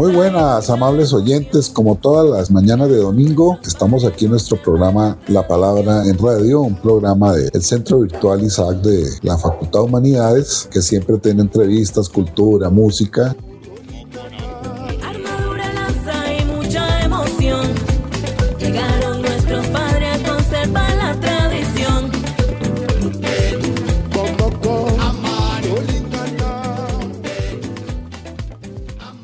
Muy buenas, amables oyentes. Como todas las mañanas de domingo, estamos aquí en nuestro programa La Palabra en Radio, un programa del Centro Virtual Isaac de la Facultad de Humanidades, que siempre tiene entrevistas, cultura, música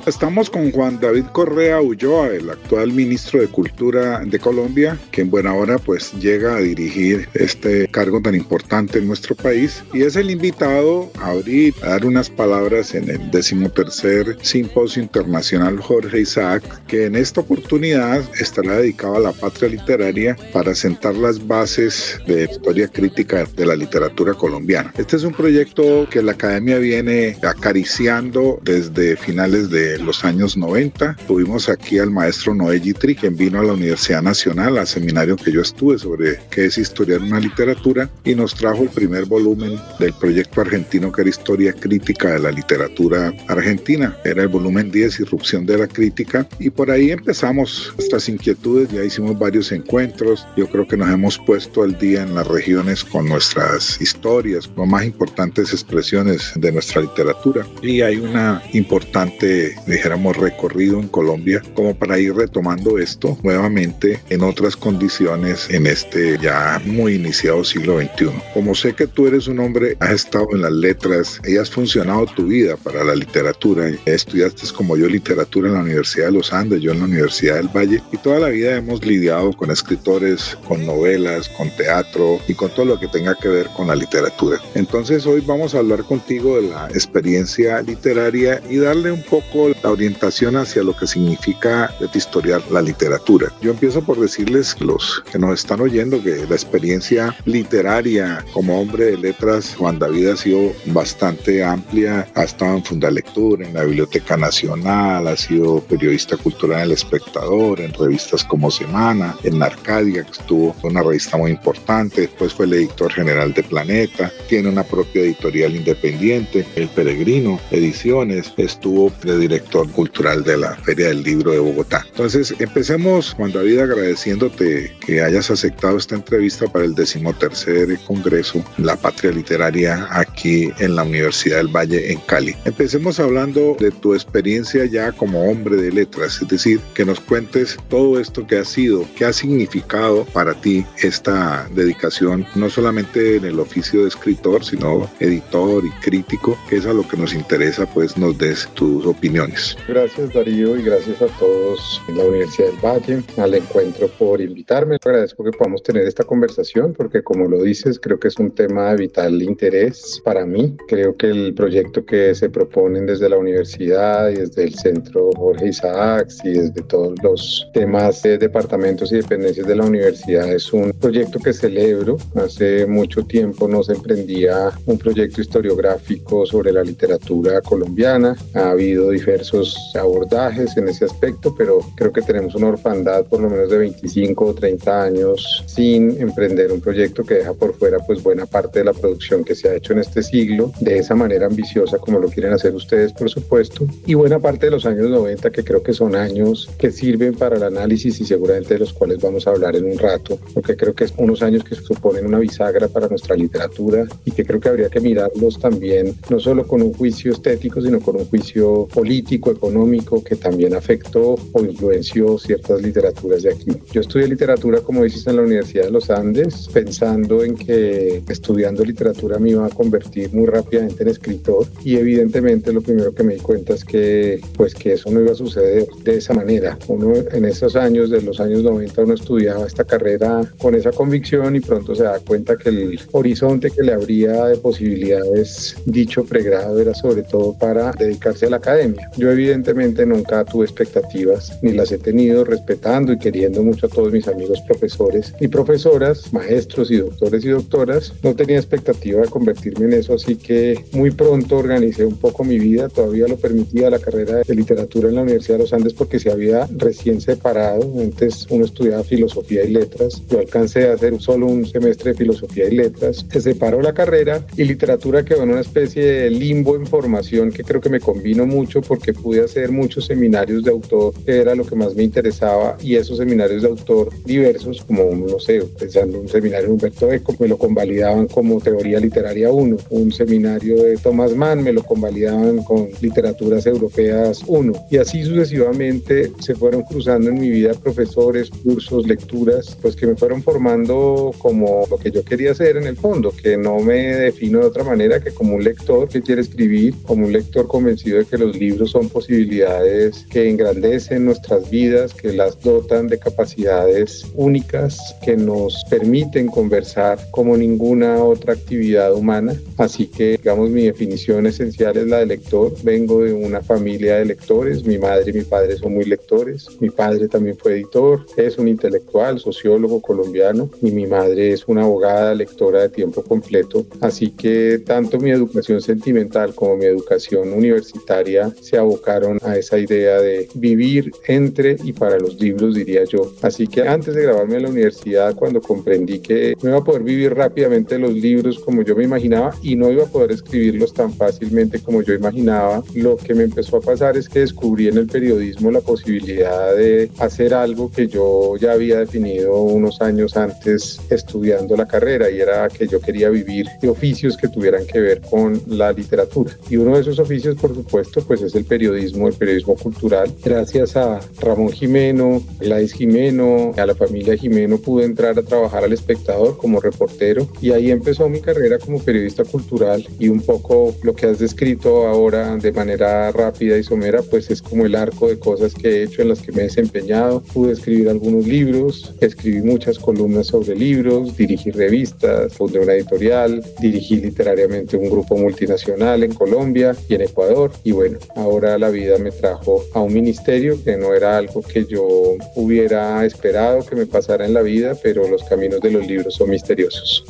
Estamos con Juan David Correa Ulloa, el actual ministro de Cultura de Colombia, que en buena hora pues llega a dirigir este cargo tan importante en nuestro país y es el invitado a abrir, a dar unas palabras en el decimotercer Simposio Internacional Jorge Isaac, que en esta oportunidad estará dedicado a la patria literaria para sentar las bases de historia crítica de la literatura colombiana. Este es un proyecto que la academia viene acariciando desde finales de los años 90. Tuvimos aquí al maestro Noé Gitri, quien vino a la Universidad Nacional, al seminario que yo estuve sobre qué es historiar una literatura, y nos trajo el primer volumen del proyecto argentino que era Historia Crítica de la Literatura Argentina. Era el volumen 10, Irrupción de la Crítica, y por ahí empezamos nuestras inquietudes, ya hicimos varios encuentros, yo creo que nos hemos puesto al día en las regiones con nuestras historias, con más importantes expresiones de nuestra literatura, y hay una importante dijéramos, recorrido en Colombia, como para ir retomando esto nuevamente en otras condiciones en este ya muy iniciado siglo XXI. Como sé que tú eres un hombre, has estado en las letras y has funcionado tu vida para la literatura, estudiaste como yo literatura en la Universidad de los Andes, yo en la Universidad del Valle, y toda la vida hemos lidiado con escritores, con novelas, con teatro y con todo lo que tenga que ver con la literatura. Entonces hoy vamos a hablar contigo de la experiencia literaria y darle un poco la orientación hacia lo que significa historiar la literatura. Yo empiezo por decirles los que nos están oyendo que la experiencia literaria como hombre de letras, Juan David ha sido bastante amplia, ha estado en Fundalectura, en la Biblioteca Nacional, ha sido periodista cultural en El Espectador, en revistas como Semana, en Arcadia, que estuvo una revista muy importante, después fue el editor general de Planeta, tiene una propia editorial independiente, El Peregrino Ediciones, estuvo de director cultural de la Feria del Libro de Bogotá. Entonces, empecemos, Juan David, agradeciéndote que hayas aceptado esta entrevista para el decimotercer Congreso La Patria Literaria aquí en la Universidad del Valle en Cali. Empecemos hablando de tu experiencia ya como hombre de letras, es decir, que nos cuentes todo esto que ha sido, que ha significado para ti esta dedicación, no solamente en el oficio de escritor, sino editor y crítico, que es a lo que nos interesa, pues nos des tus opiniones. Gracias Darío y gracias a todos en la Universidad del Valle, al encuentro por invitarme. Agradezco que podamos tener esta conversación porque como lo dices, creo que es un tema de vital interés para mí. Creo que el proyecto que se proponen desde la universidad y desde el Centro Jorge Isaacs y desde todos los temas de departamentos y dependencias de la universidad es un proyecto que celebro. Hace mucho tiempo no se emprendía un proyecto historiográfico sobre la literatura colombiana. Ha habido diversos abordajes en ese aspecto, pero creo que tenemos una orfandad por lo menos de 25 o 30 años sin emprender un proyecto que deja por fuera pues buena parte de la producción que se ha hecho en este siglo, de esa manera ambiciosa como lo quieren hacer ustedes, por supuesto, y buena parte de los años 90 que creo que son años que sirven para el análisis y seguramente de los cuales vamos a hablar en un rato, porque creo que es unos años que suponen una bisagra para nuestra literatura y que creo que habría que mirarlos también, no solo con un juicio estético, sino con un juicio político político-económico que también afectó o influenció ciertas literaturas de aquí. Yo estudié literatura, como dices, en la Universidad de los Andes, pensando en que estudiando literatura me iba a convertir muy rápidamente en escritor y evidentemente lo primero que me di cuenta es que pues que eso no iba a suceder de esa manera. Uno en esos años, de los años 90, uno estudiaba esta carrera con esa convicción y pronto se da cuenta que el horizonte que le habría de posibilidades dicho pregrado era sobre todo para dedicarse a la academia. Yo evidentemente nunca tuve expectativas ni las he tenido respetando y queriendo mucho a todos mis amigos profesores y profesoras, maestros y doctores y doctoras. No tenía expectativa de convertirme en eso, así que muy pronto organicé un poco mi vida, todavía lo permitía la carrera de literatura en la Universidad de los Andes porque se había recién separado, antes uno estudiaba filosofía y letras, yo alcancé a hacer solo un semestre de filosofía y letras, se separó la carrera y literatura quedó en una especie de limbo en formación que creo que me convino mucho porque pude hacer muchos seminarios de autor, que era lo que más me interesaba, y esos seminarios de autor diversos, como no sé, pensando un seminario de Humberto Eco, me lo convalidaban como teoría literaria 1, un seminario de Thomas Mann me lo convalidaban con literaturas europeas 1, y así sucesivamente se fueron cruzando en mi vida profesores, cursos, lecturas, pues que me fueron formando como lo que yo quería hacer en el fondo, que no me defino de otra manera que como un lector que quiere escribir, como un lector convencido de que los libros son posibilidades que engrandecen nuestras vidas, que las dotan de capacidades únicas, que nos permiten conversar como ninguna otra actividad humana. Así que, digamos, mi definición esencial es la de lector. Vengo de una familia de lectores, mi madre y mi padre son muy lectores, mi padre también fue editor, es un intelectual, sociólogo colombiano y mi madre es una abogada lectora de tiempo completo. Así que tanto mi educación sentimental como mi educación universitaria se abocaron a esa idea de vivir entre y para los libros, diría yo. Así que antes de grabarme en la universidad, cuando comprendí que no iba a poder vivir rápidamente los libros como yo me imaginaba y no iba a poder escribirlos tan fácilmente como yo imaginaba, lo que me empezó a pasar es que descubrí en el periodismo la posibilidad de hacer algo que yo ya había definido unos años antes estudiando la carrera y era que yo quería vivir de oficios que tuvieran que ver con la literatura. Y uno de esos oficios, por supuesto, pues es el periodismo, el periodismo cultural. Gracias a Ramón Jimeno, Gladys Jimeno, a la familia Jimeno pude entrar a trabajar al espectador como reportero y ahí empezó mi carrera como periodista cultural y un poco lo que has descrito ahora de manera rápida y somera, pues es como el arco de cosas que he hecho en las que me he desempeñado. Pude escribir algunos libros, escribí muchas columnas sobre libros, dirigí revistas, fundé una editorial, dirigí literariamente un grupo multinacional en Colombia y en Ecuador y bueno, ahora la vida me trajo a un ministerio que no era algo que yo hubiera esperado que me pasara en la vida, pero los caminos de los libros son misteriosos.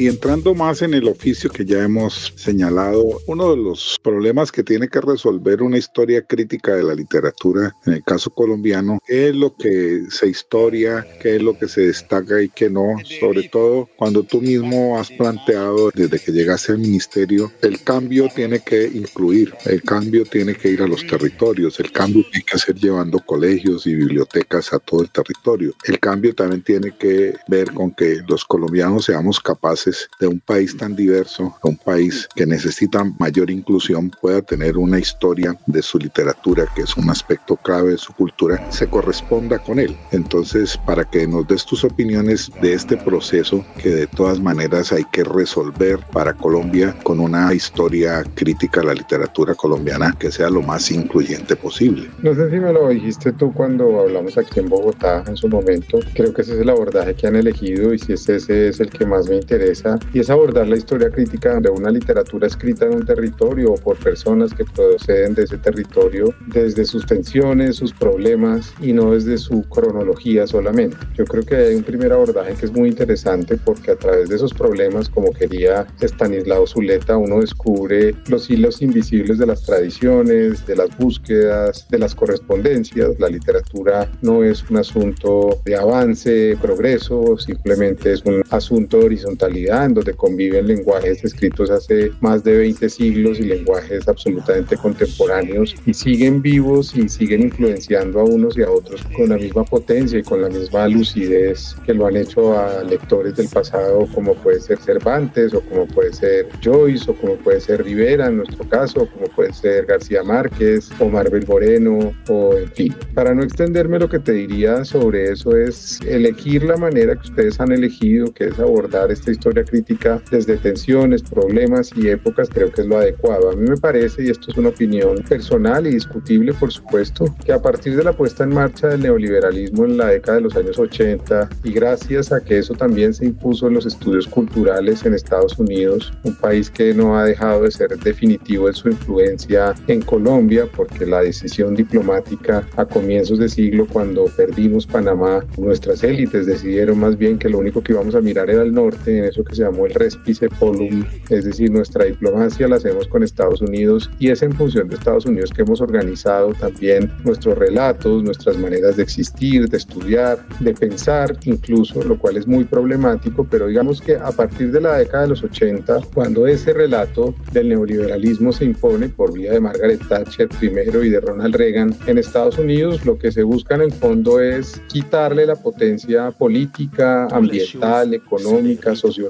Y entrando más en el oficio que ya hemos señalado, uno de los problemas que tiene que resolver una historia crítica de la literatura, en el caso colombiano, es lo que se historia, qué es lo que se destaca y qué no, sobre todo cuando tú mismo has planteado desde que llegaste al ministerio, el cambio tiene que incluir, el cambio tiene que ir a los territorios, el cambio tiene que hacer llevando colegios y bibliotecas a todo el territorio. El cambio también tiene que ver con que los colombianos seamos capaces de un país tan diverso, un país que necesita mayor inclusión, pueda tener una historia de su literatura, que es un aspecto clave de su cultura, se corresponda con él. Entonces, para que nos des tus opiniones de este proceso que de todas maneras hay que resolver para Colombia con una historia crítica a la literatura colombiana que sea lo más incluyente posible. No sé si me lo dijiste tú cuando hablamos aquí en Bogotá en su momento. Creo que ese es el abordaje que han elegido y si ese es el que más me interesa y es abordar la historia crítica de una literatura escrita en un territorio o por personas que proceden de ese territorio desde sus tensiones, sus problemas y no desde su cronología solamente. Yo creo que hay un primer abordaje que es muy interesante porque a través de esos problemas, como quería Stanislao Zuleta, uno descubre los hilos invisibles de las tradiciones, de las búsquedas, de las correspondencias. La literatura no es un asunto de avance, progreso, simplemente es un asunto de horizontalidad modernidad, en donde conviven lenguajes escritos hace más de 20 siglos y lenguajes absolutamente contemporáneos y siguen vivos y siguen influenciando a unos y a otros con la misma potencia y con la misma lucidez que lo han hecho a lectores del pasado como puede ser Cervantes o como puede ser Joyce o como puede ser Rivera en nuestro caso, como puede ser García Márquez o Marvel Moreno o en fin. Para no extenderme lo que te diría sobre eso es elegir la manera que ustedes han elegido, que es abordar esta historia crítica desde tensiones, problemas y épocas, creo que es lo adecuado. A mí me parece, y esto es una opinión personal y discutible por supuesto, que a partir de la puesta en marcha del neoliberalismo en la década de los años 80 y gracias a que eso también se impuso en los estudios culturales en Estados Unidos, un país que no ha dejado de ser definitivo en su influencia en Colombia, porque la decisión diplomática a comienzos de siglo, cuando perdimos Panamá, nuestras élites decidieron más bien que lo único que íbamos a mirar era el norte, en eso que se llamó el Respice Polum, es decir, nuestra diplomacia la hacemos con Estados Unidos y es en función de Estados Unidos que hemos organizado también nuestros relatos, nuestras maneras de existir, de estudiar, de pensar incluso, lo cual es muy problemático, pero digamos que a partir de la década de los 80, cuando ese relato del neoliberalismo se impone por vía de Margaret Thatcher primero y de Ronald Reagan en Estados Unidos, lo que se busca en el fondo es quitarle la potencia política, ambiental, económica, sociológica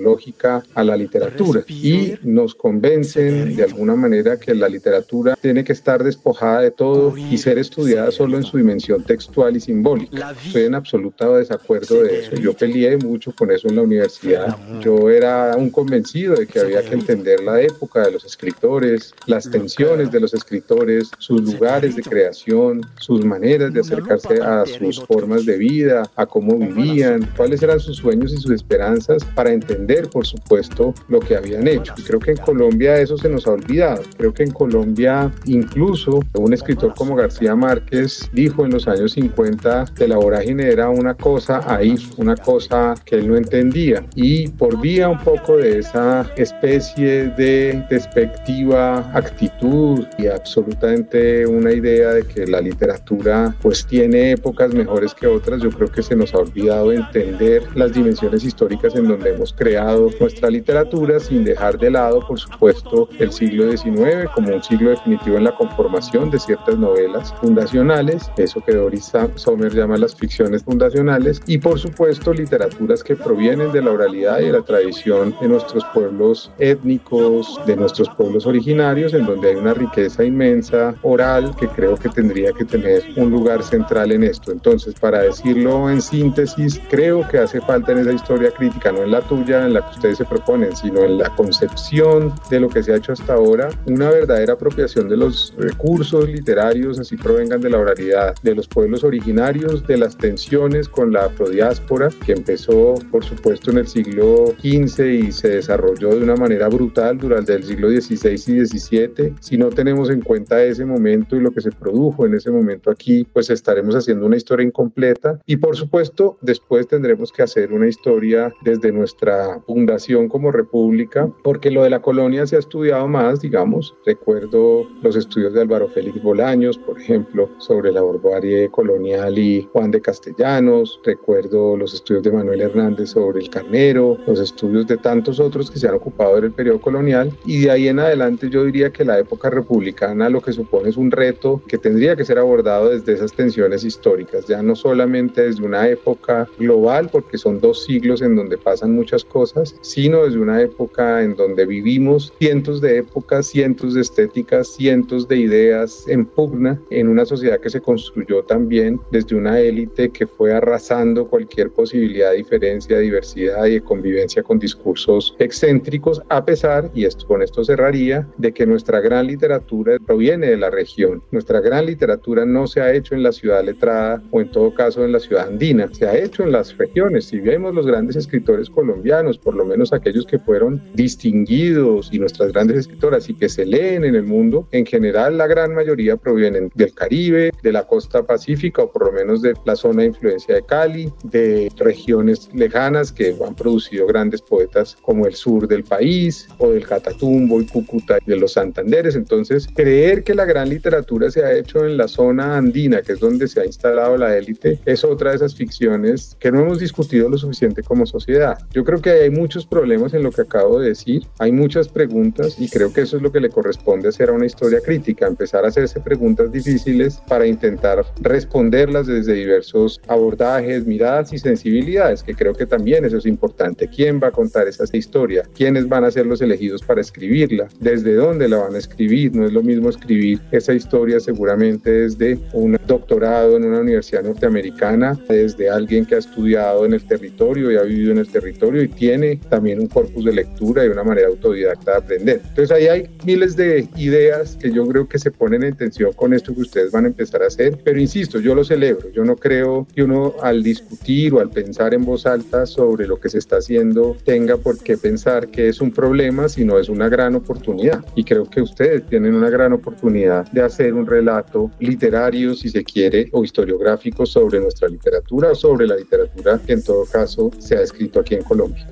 a la literatura. Y nos convencen de alguna manera que la literatura tiene que estar despojada de todo y ser estudiada solo en su dimensión textual y simbólica. Estoy en absoluta desacuerdo de eso. Yo peleé mucho con eso en la universidad. Yo era un convencido de que había que entender la época de los escritores, las tensiones de los escritores, sus lugares de creación, sus maneras de acercarse a sus formas de vida, a cómo vivían, cuáles eran sus sueños y sus esperanzas para entender, por supuesto, lo que habían hecho. Y creo que en Colombia eso se nos ha olvidado. Creo que en Colombia incluso un escritor como García Márquez dijo en los años 50 que la vorágine era una cosa ahí, una cosa que él no entendía. Y por vía un poco de esa especie de despectiva actitud y absolutamente una idea de que la literatura pues tiene épocas mejores que otras, yo creo que se nos ha olvidado entender las dimensiones históricas en donde hemos creado nuestra literatura sin dejar de lado, por supuesto, el siglo XIX como un siglo definitivo en la conformación de ciertas novelas fundacionales, eso que Doris Sommer llama las ficciones fundacionales, y por supuesto literaturas que provienen de la oralidad y de la tradición de nuestros pueblos étnicos, de nuestros pueblos originarios, en donde hay una riqueza inmensa oral que creo que tendría que tener un lugar central en esto. Entonces, para decirlo en síntesis, creo que hace falta en esa historia crítica, no en la tuya, en la que ustedes se proponen, sino en la concepción de lo que se ha hecho hasta ahora, una verdadera apropiación de los recursos literarios, así provengan de la oralidad, de los pueblos originarios, de las tensiones con la afrodiáspora, que empezó, por supuesto, en el siglo XV y se desarrolló de una manera brutal durante el siglo XVI y XVII. Si no tenemos en cuenta ese momento y lo que se produjo en ese momento aquí, pues estaremos haciendo una historia incompleta y, por supuesto, después tendremos que hacer una historia desde nuestra fundación como república, porque lo de la colonia se ha estudiado más, digamos. Recuerdo los estudios de Álvaro Félix Bolaños, por ejemplo, sobre la barbarie colonial y Juan de Castellanos. Recuerdo los estudios de Manuel Hernández sobre el carnero, los estudios de tantos otros que se han ocupado del periodo colonial. Y de ahí en adelante yo diría que la época republicana lo que supone es un reto que tendría que ser abordado desde esas tensiones históricas, ya no solamente desde una época global, porque son dos siglos en donde pasan muchas cosas, sino desde una época en donde vivimos cientos de épocas, cientos de estéticas, cientos de ideas en pugna en una sociedad que se construyó también desde una élite que fue arrasando cualquier posibilidad de diferencia, diversidad y de convivencia con discursos excéntricos, a pesar, y esto, con esto cerraría, de que nuestra gran literatura proviene de la región. Nuestra gran literatura no se ha hecho en la ciudad letrada o en todo caso en la ciudad andina, se ha hecho en las regiones. Si vemos los grandes escritores colombianos, por lo menos aquellos que fueron distinguidos y nuestras grandes escritoras y que se leen en el mundo, en general la gran mayoría provienen del Caribe, de la costa pacífica o por lo menos de la zona de influencia de Cali, de regiones lejanas que han producido grandes poetas como el sur del país o del Catatumbo y Cúcuta de los Santanderes. Entonces, creer que la gran literatura se ha hecho en la zona andina, que es donde se ha instalado la élite, es otra de esas ficciones que no hemos discutido lo suficiente como sociedad. Yo creo que hay muchos problemas en lo que acabo de decir, hay muchas preguntas y creo que eso es lo que le corresponde hacer a una historia crítica, empezar a hacerse preguntas difíciles para intentar responderlas desde diversos abordajes, miradas y sensibilidades, que creo que también eso es importante. ¿Quién va a contar esa historia? ¿Quiénes van a ser los elegidos para escribirla? ¿Desde dónde la van a escribir? No es lo mismo escribir esa historia seguramente desde un doctorado en una universidad norteamericana, desde alguien que ha estudiado en el territorio y ha vivido en el territorio y tiene también un corpus de lectura y una manera autodidacta de aprender. Entonces ahí hay miles de ideas que yo creo que se ponen en tensión con esto que ustedes van a empezar a hacer, pero insisto, yo lo celebro, yo no creo que uno al discutir o al pensar en voz alta sobre lo que se está haciendo tenga por qué pensar que es un problema, sino es una gran oportunidad. Y creo que ustedes tienen una gran oportunidad de hacer un relato literario, si se quiere, o historiográfico sobre nuestra literatura o sobre la literatura que en todo caso se ha escrito aquí en Colombia.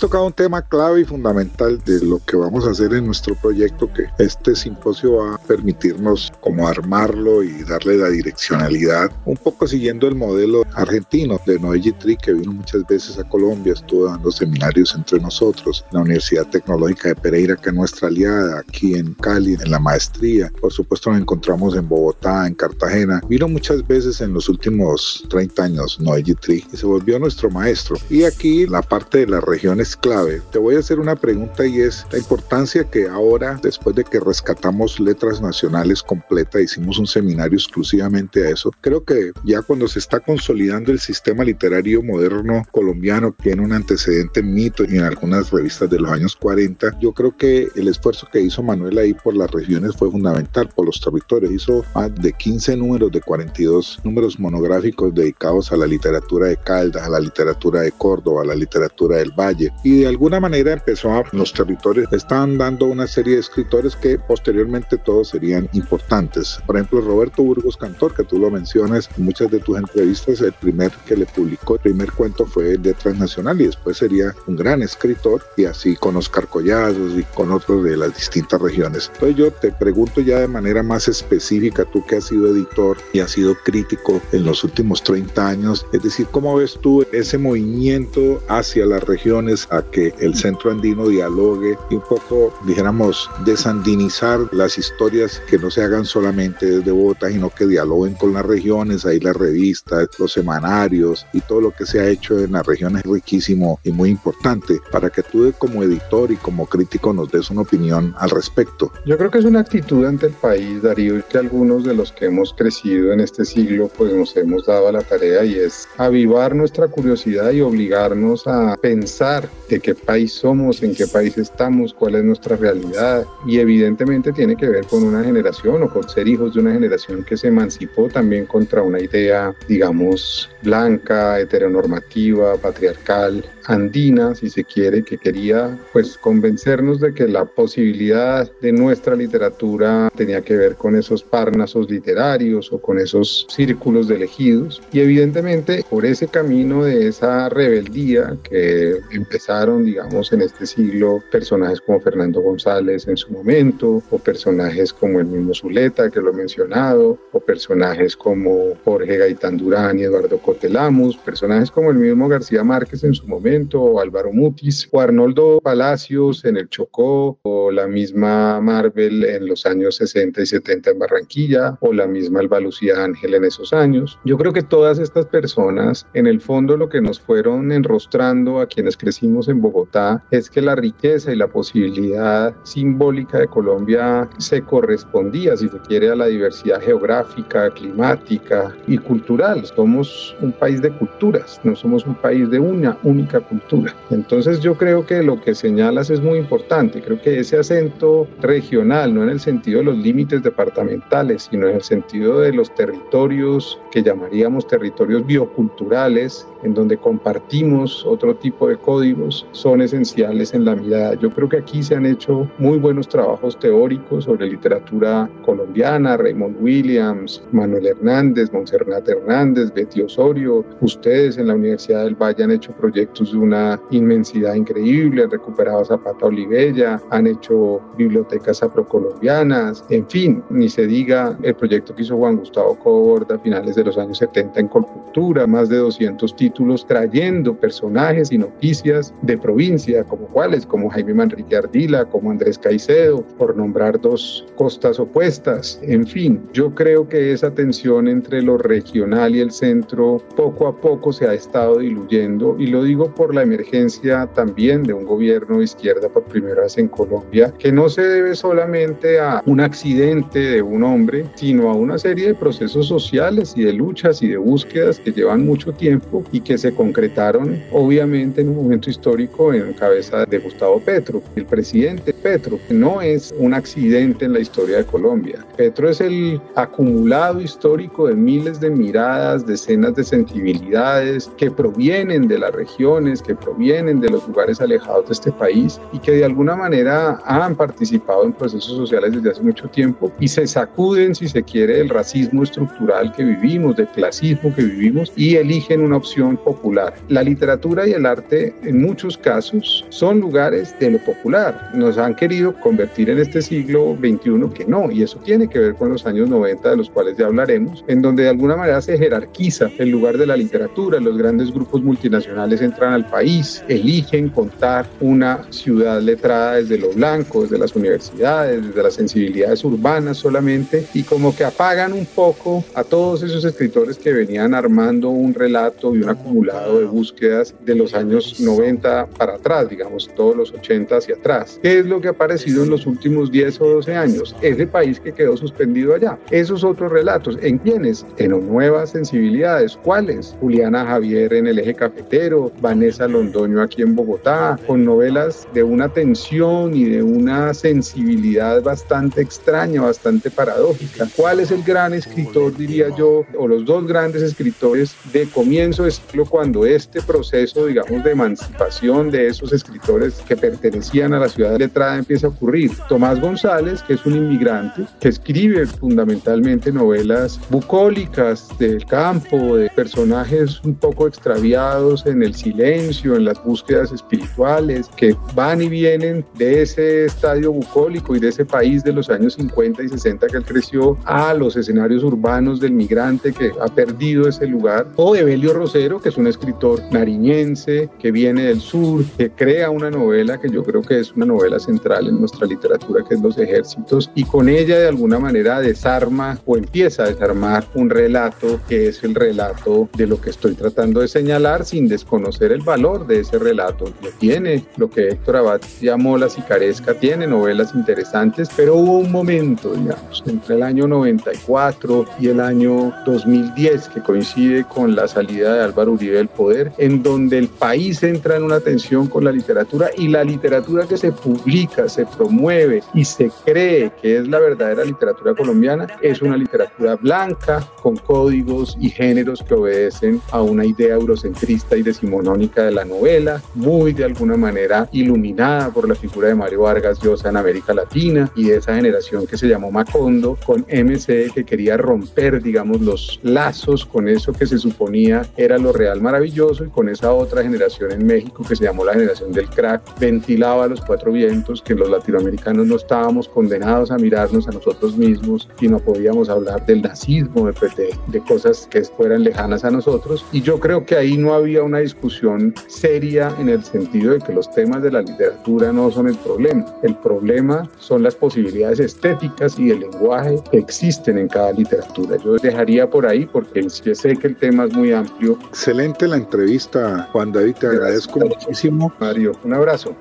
Tocado un tema clave y fundamental de lo que vamos a hacer en nuestro proyecto, que este simposio va a permitirnos como armarlo y darle la direccionalidad, un poco siguiendo el modelo argentino de Noé Gitri, que vino muchas veces a Colombia, estuvo dando seminarios entre nosotros, la Universidad Tecnológica de Pereira, que es nuestra aliada, aquí en Cali, en la maestría. Por supuesto nos encontramos en Bogotá, en Cartagena. Vino muchas veces en los últimos 30 años Noé Gitri y se volvió nuestro maestro. Y aquí la parte de la región es clave. Te voy a hacer una pregunta y es la importancia que ahora, después de que rescatamos letras nacionales completa, hicimos un seminario exclusivamente a eso. Creo que ya cuando se está consolidando el sistema literario moderno colombiano, tiene un antecedente mito y en algunas revistas de los años 40, yo creo que el esfuerzo que hizo Manuel ahí por las regiones fue fundamental, por los territorios. Hizo más de 15 números de 42 números monográficos dedicados a la literatura de Caldas, a la literatura de Córdoba, a la literatura del Valle, y de alguna manera empezó a los territorios estaban dando una serie de escritores que posteriormente todos serían importantes. Por ejemplo Roberto Burgos Cantor que tú lo mencionas en muchas de tus entrevistas el primer que le publicó el primer cuento fue de Transnacional y después sería un gran escritor y así con Oscar Collazos y con otros de las distintas regiones. Entonces yo te pregunto ya de manera más específica tú que has sido editor y has sido crítico en los últimos 30 años es decir cómo ves tú ese movimiento hacia las regiones a que el centro andino dialogue y un poco, dijéramos, desandinizar las historias que no se hagan solamente desde Bogotá, sino que dialoguen con las regiones, ahí las revistas, los semanarios y todo lo que se ha hecho en las regiones es riquísimo y muy importante para que tú como editor y como crítico nos des una opinión al respecto. Yo creo que es una actitud ante el país, Darío, y que algunos de los que hemos crecido en este siglo pues nos hemos dado a la tarea y es avivar nuestra curiosidad y obligarnos a pensar de qué país somos, en qué país estamos, cuál es nuestra realidad. Y evidentemente tiene que ver con una generación o con ser hijos de una generación que se emancipó también contra una idea, digamos, blanca, heteronormativa, patriarcal, andina, si se quiere, que quería pues convencernos de que la posibilidad de nuestra literatura tenía que ver con esos párnasos literarios o con esos círculos de elegidos. Y evidentemente por ese camino de esa rebeldía que empezaron, digamos, en este siglo, personajes como Fernando González en su momento, o personajes como el mismo Zuleta, que lo he mencionado, o personajes como Jorge Gaitán Durán y Eduardo Cotelamus, personajes como el mismo García Márquez en su momento, o Álvaro Mutis, o Arnoldo Palacios en el Chocó, o la misma Marvel en los años 60 y 70 en Barranquilla, o la misma Alba Lucía Ángel en esos años. Yo creo que todas estas personas, en el fondo, lo que nos fueron enrostrando a quienes crecimos en Bogotá es que la riqueza y la posibilidad simbólica de Colombia se correspondía, si se quiere, a la diversidad geográfica, climática y cultural. Somos un país de culturas, no somos un país de una única cultura. Entonces yo creo que lo que señalas es muy importante. Creo que ese acento regional, no en el sentido de los límites departamentales, sino en el sentido de los territorios que llamaríamos territorios bioculturales, en donde compartimos otro tipo de códigos, son esenciales en la mirada. Yo creo que aquí se han hecho muy buenos trabajos teóricos sobre literatura colombiana, Raymond Williams, Manuel Hernández, Monserrat Hernández, Betty Osorio. Ustedes en la Universidad del Valle han hecho proyectos de una inmensidad increíble, han recuperado Zapata Olivella, han hecho bibliotecas afrocolombianas, en fin, ni se diga el proyecto que hizo Juan Gustavo Cobord a finales de los años 70 en Colcultura, más de 200 títulos trayendo personajes y noticias de provincia, como cuáles, como Jaime Manrique Ardila, como Andrés Caicedo, por nombrar dos costas opuestas. En fin, yo creo que esa tensión entre lo regional y el centro poco a poco se ha estado diluyendo y lo digo por la emergencia también de un gobierno de izquierda por primera vez en Colombia, que no se debe solamente a un accidente de un hombre, sino a una serie de procesos sociales y de luchas y de búsquedas que llevan mucho tiempo y que se concretaron obviamente en un momento histórico en cabeza de Gustavo Petro. El presidente Petro no es un accidente en la historia de Colombia. Petro es el acumulado histórico de miles de miradas, decenas de sensibilidades que provienen de las regiones, que provienen de los lugares alejados de este país y que de alguna manera han participado en procesos sociales desde hace mucho tiempo y se sacuden, si se quiere, del racismo estructural que vivimos, del clasismo que vivimos y eligen una opción popular. La literatura y el arte en muchos casos son lugares de lo popular. Nos han querido convertir en este siglo XXI que no, y eso tiene que ver con los años 90 de los cuales ya hablaremos, en donde de alguna manera se jerarquiza el lugar de la literatura, los grandes grupos multinacionales entran al país, eligen contar una ciudad letrada desde lo blanco, desde las universidades, desde las sensibilidades urbanas solamente, y como que apagan un poco a todos esos escritores que venían armando un relato y un acumulado de búsquedas de los años 90 para atrás, digamos, todos los 80 hacia atrás. ¿Qué es lo que ha aparecido en los últimos 10 o 12 años? Ese país que quedó suspendido allá. Esos otros relatos, ¿en quiénes? En nuevas sensibilidades. ¿Cuáles? Juliana Javier en el eje cafetero, Vanessa Londoño aquí en Bogotá, con novelas de una tensión y de una sensibilidad bastante extraña, bastante paradójica. ¿Cuál es el gran escritor, diría yo, o los dos grandes escritores de comienzo siglo cuando este proceso, digamos, de emancipación de esos escritores que pertenecían a la ciudad letrada empieza a ocurrir? Tomás González, que es un inmigrante, que escribe fundamentalmente novelas bucólicas del campo, de personajes un poco extraviados en el silencio, en las búsquedas espirituales, que van y vienen de ese estadio bucólico y de ese país de los años 50 y 60 que él creció a los escenarios urbanos del migrante que ha perdido ese lugar, o Evelio Rosero, que es un escritor nariñense que viene del sur, que crea una novela que yo creo que es una novela central en nuestra literatura, que es Los Ejércitos, y con ella de alguna manera desarma o empieza a desarmar un relato que es el relato de lo que estoy tratando de señalar sin desconocer el valor de ese relato. Lo tiene, lo que Héctor Abad llamó la sicaresca, tiene novelas interesantes, pero hubo un momento, digamos, entre el año 94 y el año 2010, que coincide con la salida de Álvaro Uribe del poder, en donde el país entra en una tensión con la literatura y la literatura que se publica, se promueve y se cree que es la verdadera literatura colombiana es una literatura blanca con códigos y géneros que obedecen a una idea eurocentrista y decimonónica de la novela, muy de alguna manera iluminada por la figura de Mario Vargas Llosa en América Latina y de esa generación que se llamó Macondo con MC que quería romper, digamos, los lazos con eso que se suponía era lo real maravilloso y con esa otra generación en México que se llamó la generación del crack, ventilaba los cuatro vientos que los latinoamericanos no estábamos condenados a mirarnos a nosotros mismos y no podíamos hablar del nazismo, de, de, de cosas que fueran lejanas a nosotros. Y yo creo que ahí no había una discusión seria en el sentido de que los temas de la literatura no son el problema. El problema son las posibilidades estéticas y el lenguaje que existen en cada literatura. Yo dejaría por ahí porque sé que el tema es muy amplio. Excelente la entrevista, Juan David, te agradezco muchísimo. Mario, un abrazo.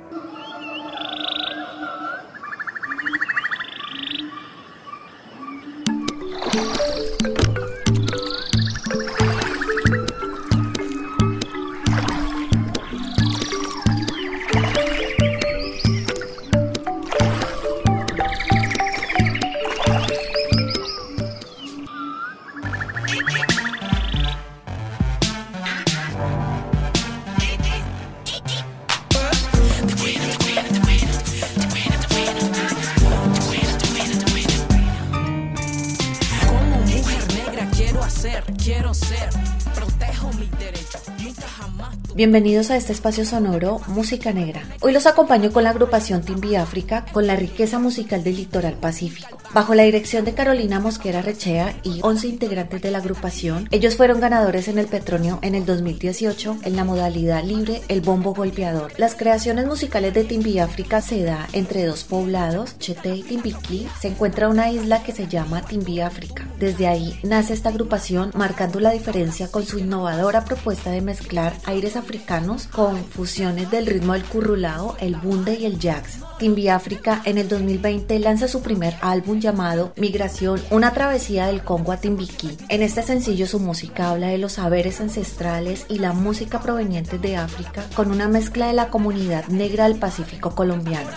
Bienvenidos a este espacio sonoro Música Negra. Hoy los acompaño con la agrupación Timbi África con la riqueza musical del litoral pacífico. Bajo la dirección de Carolina Mosquera Rechea y 11 integrantes de la agrupación, ellos fueron ganadores en el Petronio en el 2018 en la modalidad libre El Bombo Golpeador. Las creaciones musicales de Timbi África se da entre dos poblados, Chete y Timbiquí. Se encuentra una isla que se llama Timbi África. Desde ahí nace esta agrupación marcando la diferencia con su innovadora propuesta de mezclar aires africanos con fusiones del ritmo del currulao, el bunde y el jazz. Timbi África en el 2020 lanza su primer álbum llamado Migración, una travesía del Congo a Timbiquí. En este sencillo su música habla de los saberes ancestrales y la música proveniente de África con una mezcla de la comunidad negra del Pacífico colombiano.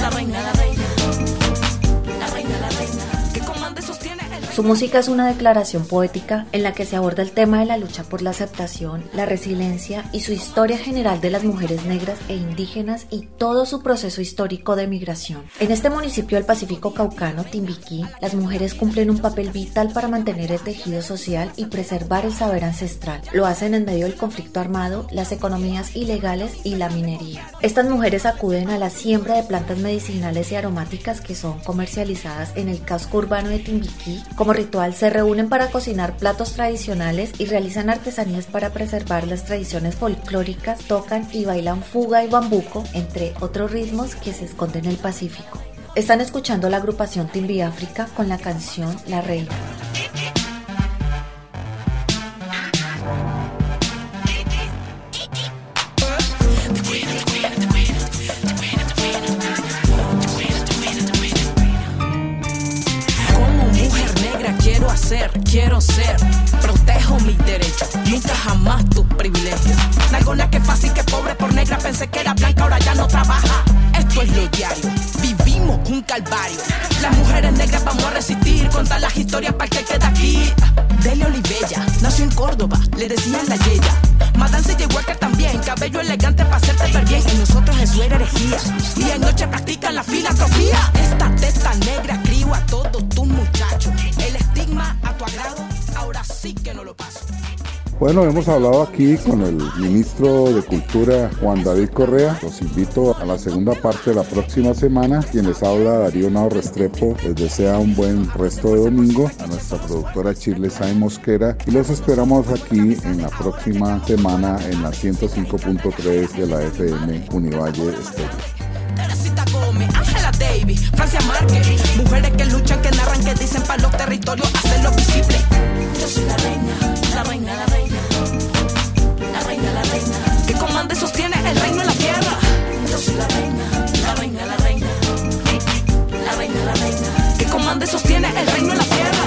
La reina, la reina. Su música es una declaración poética en la que se aborda el tema de la lucha por la aceptación, la resiliencia y su historia general de las mujeres negras e indígenas y todo su proceso histórico de migración. En este municipio del Pacífico Caucano, Timbiquí, las mujeres cumplen un papel vital para mantener el tejido social y preservar el saber ancestral. Lo hacen en medio del conflicto armado, las economías ilegales y la minería. Estas mujeres acuden a la siembra de plantas medicinales y aromáticas que son comercializadas en el casco urbano de Timbiquí ritual se reúnen para cocinar platos tradicionales y realizan artesanías para preservar las tradiciones folclóricas, tocan y bailan fuga y bambuco, entre otros ritmos que se esconden en el Pacífico. Están escuchando la agrupación Timbi África con la canción La Reina. Quiero ser. Protejo mis derechos, nunca jamás tus privilegios. Nalgona que fácil, que pobre por negra, pensé que era blanca, ahora ya no trabaja. Esto es lo diario, vivimos un calvario. Las mujeres negras vamos a resistir, contar las historias para que quede aquí. Dele Olivella, nació en Córdoba, le decían la yeya. Madame C.J. Walker también, cabello elegante para hacerte ver bien. Y nosotros eso era herejía. Día y noche practican la filantropía. Esta testa negra Bueno, hemos hablado aquí con el ministro de Cultura Juan David Correa. Los invito a la segunda parte de la próxima semana. Quien les habla, Darío Nao Restrepo, les desea un buen resto de domingo. A nuestra productora Chile Sai Mosquera. Y los esperamos aquí en la próxima semana en la 105.3 de la FM Univalle Estéreo. Francia Márquez, mujeres que luchan, que narran, que dicen para los territorios hacerlo visible. Yo soy la reina, la reina, la reina. sostiene el reino en la tierra. Yo soy la reina, la reina, la reina. La reina, la reina. Que comanda sostiene el reino en la tierra.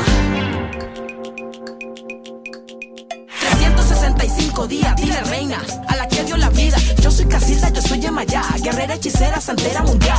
365 días, dile reina, a la que dio la vida. Yo soy Casilda, yo soy Yemayá, guerrera, hechicera, santera mundial.